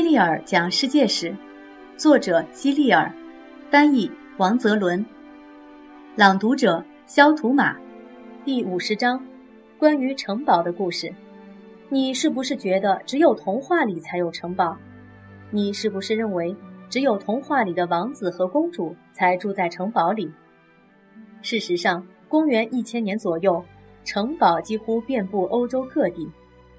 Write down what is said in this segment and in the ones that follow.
希利尔讲世界史，作者希利尔，翻译王泽伦，朗读者肖图马。第五十章，关于城堡的故事。你是不是觉得只有童话里才有城堡？你是不是认为只有童话里的王子和公主才住在城堡里？事实上，公元一千年左右，城堡几乎遍布欧洲各地。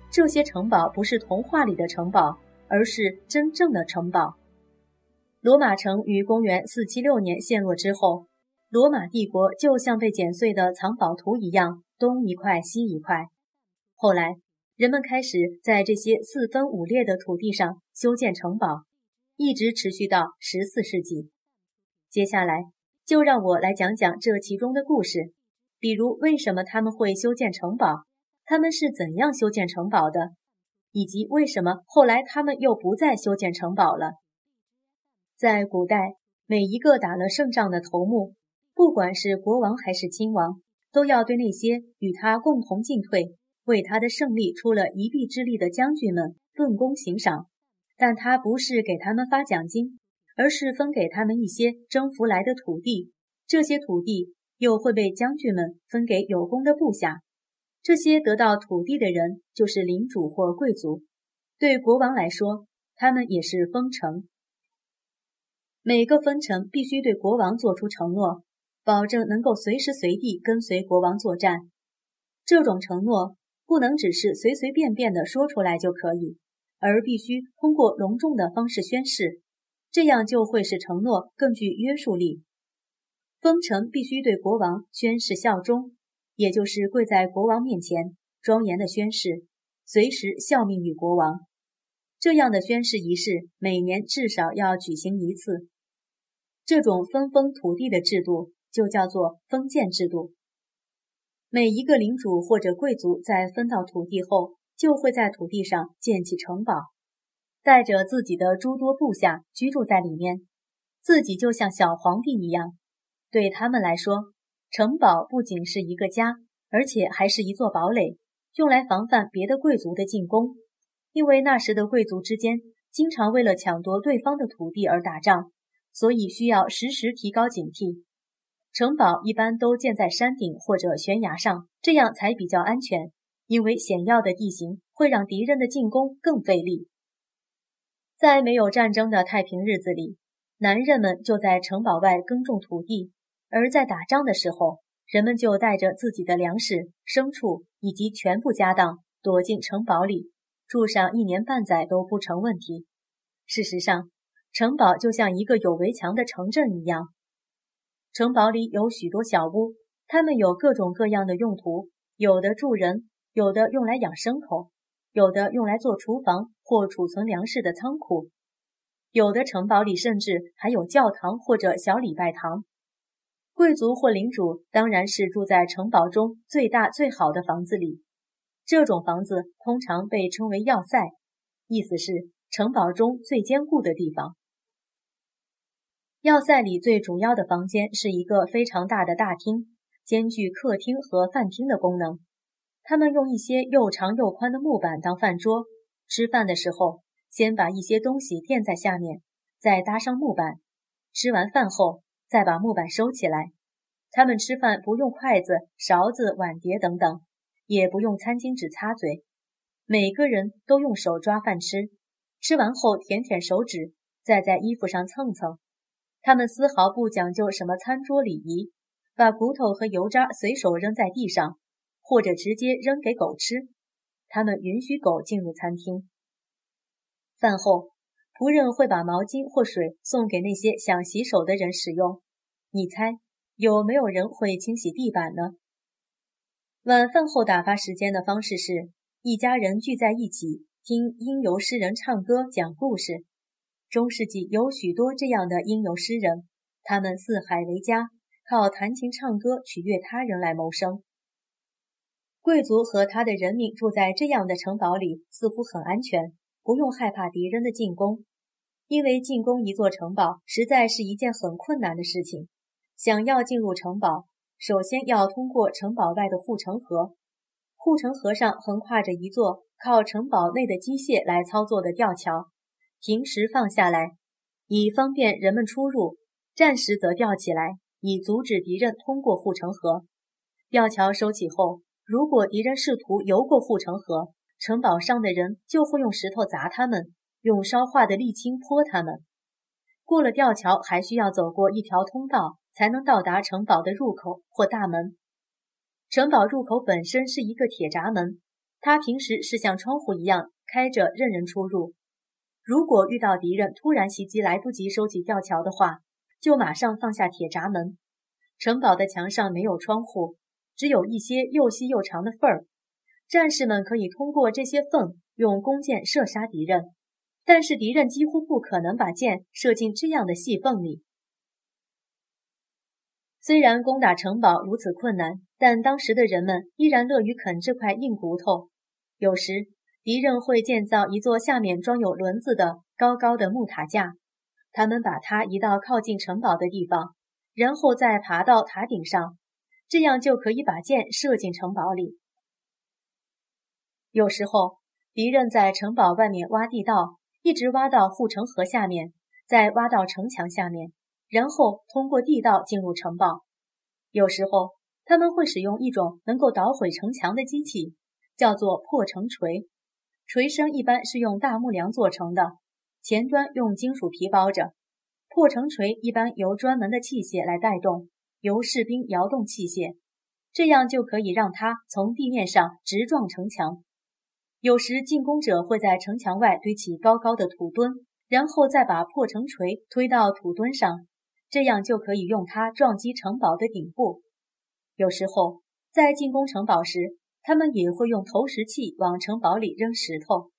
这些城堡不是童话里的城堡。而是真正的城堡。罗马城于公元476年陷落之后，罗马帝国就像被剪碎的藏宝图一样，东一块西一块。后来，人们开始在这些四分五裂的土地上修建城堡，一直持续到14世纪。接下来，就让我来讲讲这其中的故事，比如为什么他们会修建城堡，他们是怎样修建城堡的。以及为什么后来他们又不再修建城堡了？在古代，每一个打了胜仗的头目，不管是国王还是亲王，都要对那些与他共同进退、为他的胜利出了一臂之力的将军们论功行赏。但他不是给他们发奖金，而是分给他们一些征服来的土地，这些土地又会被将军们分给有功的部下。这些得到土地的人就是领主或贵族，对国王来说，他们也是封臣。每个封臣必须对国王做出承诺，保证能够随时随地跟随国王作战。这种承诺不能只是随随便便的说出来就可以，而必须通过隆重的方式宣誓，这样就会使承诺更具约束力。封臣必须对国王宣誓效忠。也就是跪在国王面前，庄严的宣誓，随时效命于国王。这样的宣誓仪式每年至少要举行一次。这种分封土地的制度就叫做封建制度。每一个领主或者贵族在分到土地后，就会在土地上建起城堡，带着自己的诸多部下居住在里面，自己就像小皇帝一样。对他们来说，城堡不仅是一个家，而且还是一座堡垒，用来防范别的贵族的进攻。因为那时的贵族之间经常为了抢夺对方的土地而打仗，所以需要时时提高警惕。城堡一般都建在山顶或者悬崖上，这样才比较安全。因为险要的地形会让敌人的进攻更费力。在没有战争的太平日子里，男人们就在城堡外耕种土地。而在打仗的时候，人们就带着自己的粮食、牲畜以及全部家当躲进城堡里，住上一年半载都不成问题。事实上，城堡就像一个有围墙的城镇一样。城堡里有许多小屋，它们有各种各样的用途，有的住人，有的用来养牲口，有的用来做厨房或储存粮食的仓库，有的城堡里甚至还有教堂或者小礼拜堂。贵族或领主当然是住在城堡中最大最好的房子里，这种房子通常被称为要塞，意思是城堡中最坚固的地方。要塞里最主要的房间是一个非常大的大厅，兼具客厅和饭厅的功能。他们用一些又长又宽的木板当饭桌，吃饭的时候先把一些东西垫在下面，再搭上木板。吃完饭后。再把木板收起来。他们吃饭不用筷子、勺子、碗碟等等，也不用餐巾纸擦嘴，每个人都用手抓饭吃。吃完后舔舔手指，再在衣服上蹭蹭。他们丝毫不讲究什么餐桌礼仪，把骨头和油渣随手扔在地上，或者直接扔给狗吃。他们允许狗进入餐厅。饭后。仆人会把毛巾或水送给那些想洗手的人使用。你猜有没有人会清洗地板呢？晚饭后打发时间的方式是一家人聚在一起听吟游诗人唱歌讲故事。中世纪有许多这样的吟游诗人，他们四海为家，靠弹琴唱歌取悦他人来谋生。贵族和他的人民住在这样的城堡里，似乎很安全，不用害怕敌人的进攻。因为进攻一座城堡实在是一件很困难的事情。想要进入城堡，首先要通过城堡外的护城河。护城河上横跨着一座靠城堡内的机械来操作的吊桥，平时放下来，以方便人们出入；战时则吊起来，以阻止敌人通过护城河。吊桥收起后，如果敌人试图游过护城河，城堡上的人就会用石头砸他们，用烧化的沥青泼他们。过了吊桥，还需要走过一条通道，才能到达城堡的入口或大门。城堡入口本身是一个铁闸门，它平时是像窗户一样开着，任人出入。如果遇到敌人突然袭击，来不及收起吊桥的话，就马上放下铁闸门。城堡的墙上没有窗户。只有一些又细又长的缝儿，战士们可以通过这些缝用弓箭射杀敌人，但是敌人几乎不可能把箭射进这样的细缝里。虽然攻打城堡如此困难，但当时的人们依然乐于啃这块硬骨头。有时，敌人会建造一座下面装有轮子的高高的木塔架，他们把它移到靠近城堡的地方，然后再爬到塔顶上。这样就可以把箭射进城堡里。有时候，敌人在城堡外面挖地道，一直挖到护城河下面，再挖到城墙下面，然后通过地道进入城堡。有时候，他们会使用一种能够捣毁城墙的机器，叫做破城锤。锤身一般是用大木梁做成的，前端用金属皮包着。破城锤一般由专门的器械来带动。由士兵摇动器械，这样就可以让它从地面上直撞城墙。有时进攻者会在城墙外堆起高高的土墩，然后再把破城锤推到土墩上，这样就可以用它撞击城堡的顶部。有时候在进攻城堡时，他们也会用投石器往城堡里扔石头。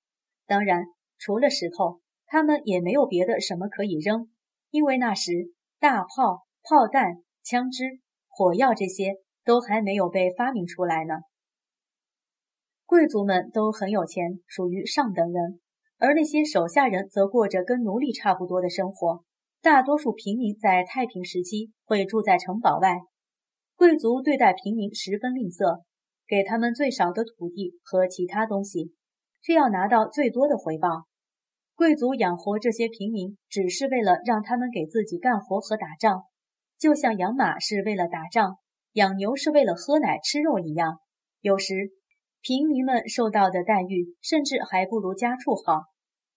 当然，除了石头，他们也没有别的什么可以扔，因为那时大炮、炮弹。枪支、火药这些都还没有被发明出来呢。贵族们都很有钱，属于上等人，而那些手下人则过着跟奴隶差不多的生活。大多数平民在太平时期会住在城堡外。贵族对待平民十分吝啬，给他们最少的土地和其他东西，却要拿到最多的回报。贵族养活这些平民，只是为了让他们给自己干活和打仗。就像养马是为了打仗，养牛是为了喝奶吃肉一样。有时，平民们受到的待遇甚至还不如家畜好。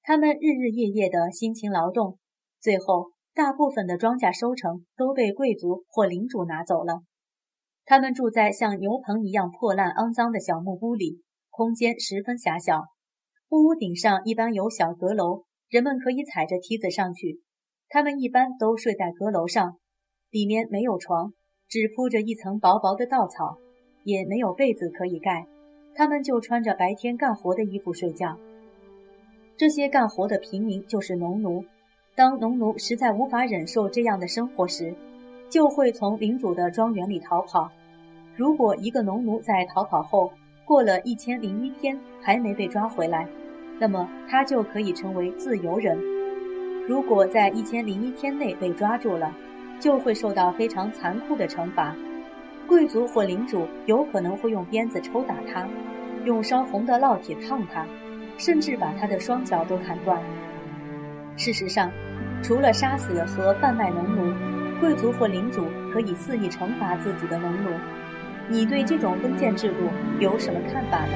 他们日日夜夜的辛勤劳动，最后大部分的庄稼收成都被贵族或领主拿走了。他们住在像牛棚一样破烂肮脏的小木屋里，空间十分狭小。木屋顶上一般有小阁楼，人们可以踩着梯子上去。他们一般都睡在阁楼上。里面没有床，只铺着一层薄薄的稻草，也没有被子可以盖。他们就穿着白天干活的衣服睡觉。这些干活的平民就是农奴。当农奴实在无法忍受这样的生活时，就会从领主的庄园里逃跑。如果一个农奴在逃跑后过了一千零一天还没被抓回来，那么他就可以成为自由人。如果在一千零一天内被抓住了，就会受到非常残酷的惩罚，贵族或领主有可能会用鞭子抽打他，用烧红的烙铁烫他，甚至把他的双脚都砍断。事实上，除了杀死和贩卖农奴，贵族或领主可以肆意惩罚自己的农奴。你对这种封建制度有什么看法呢？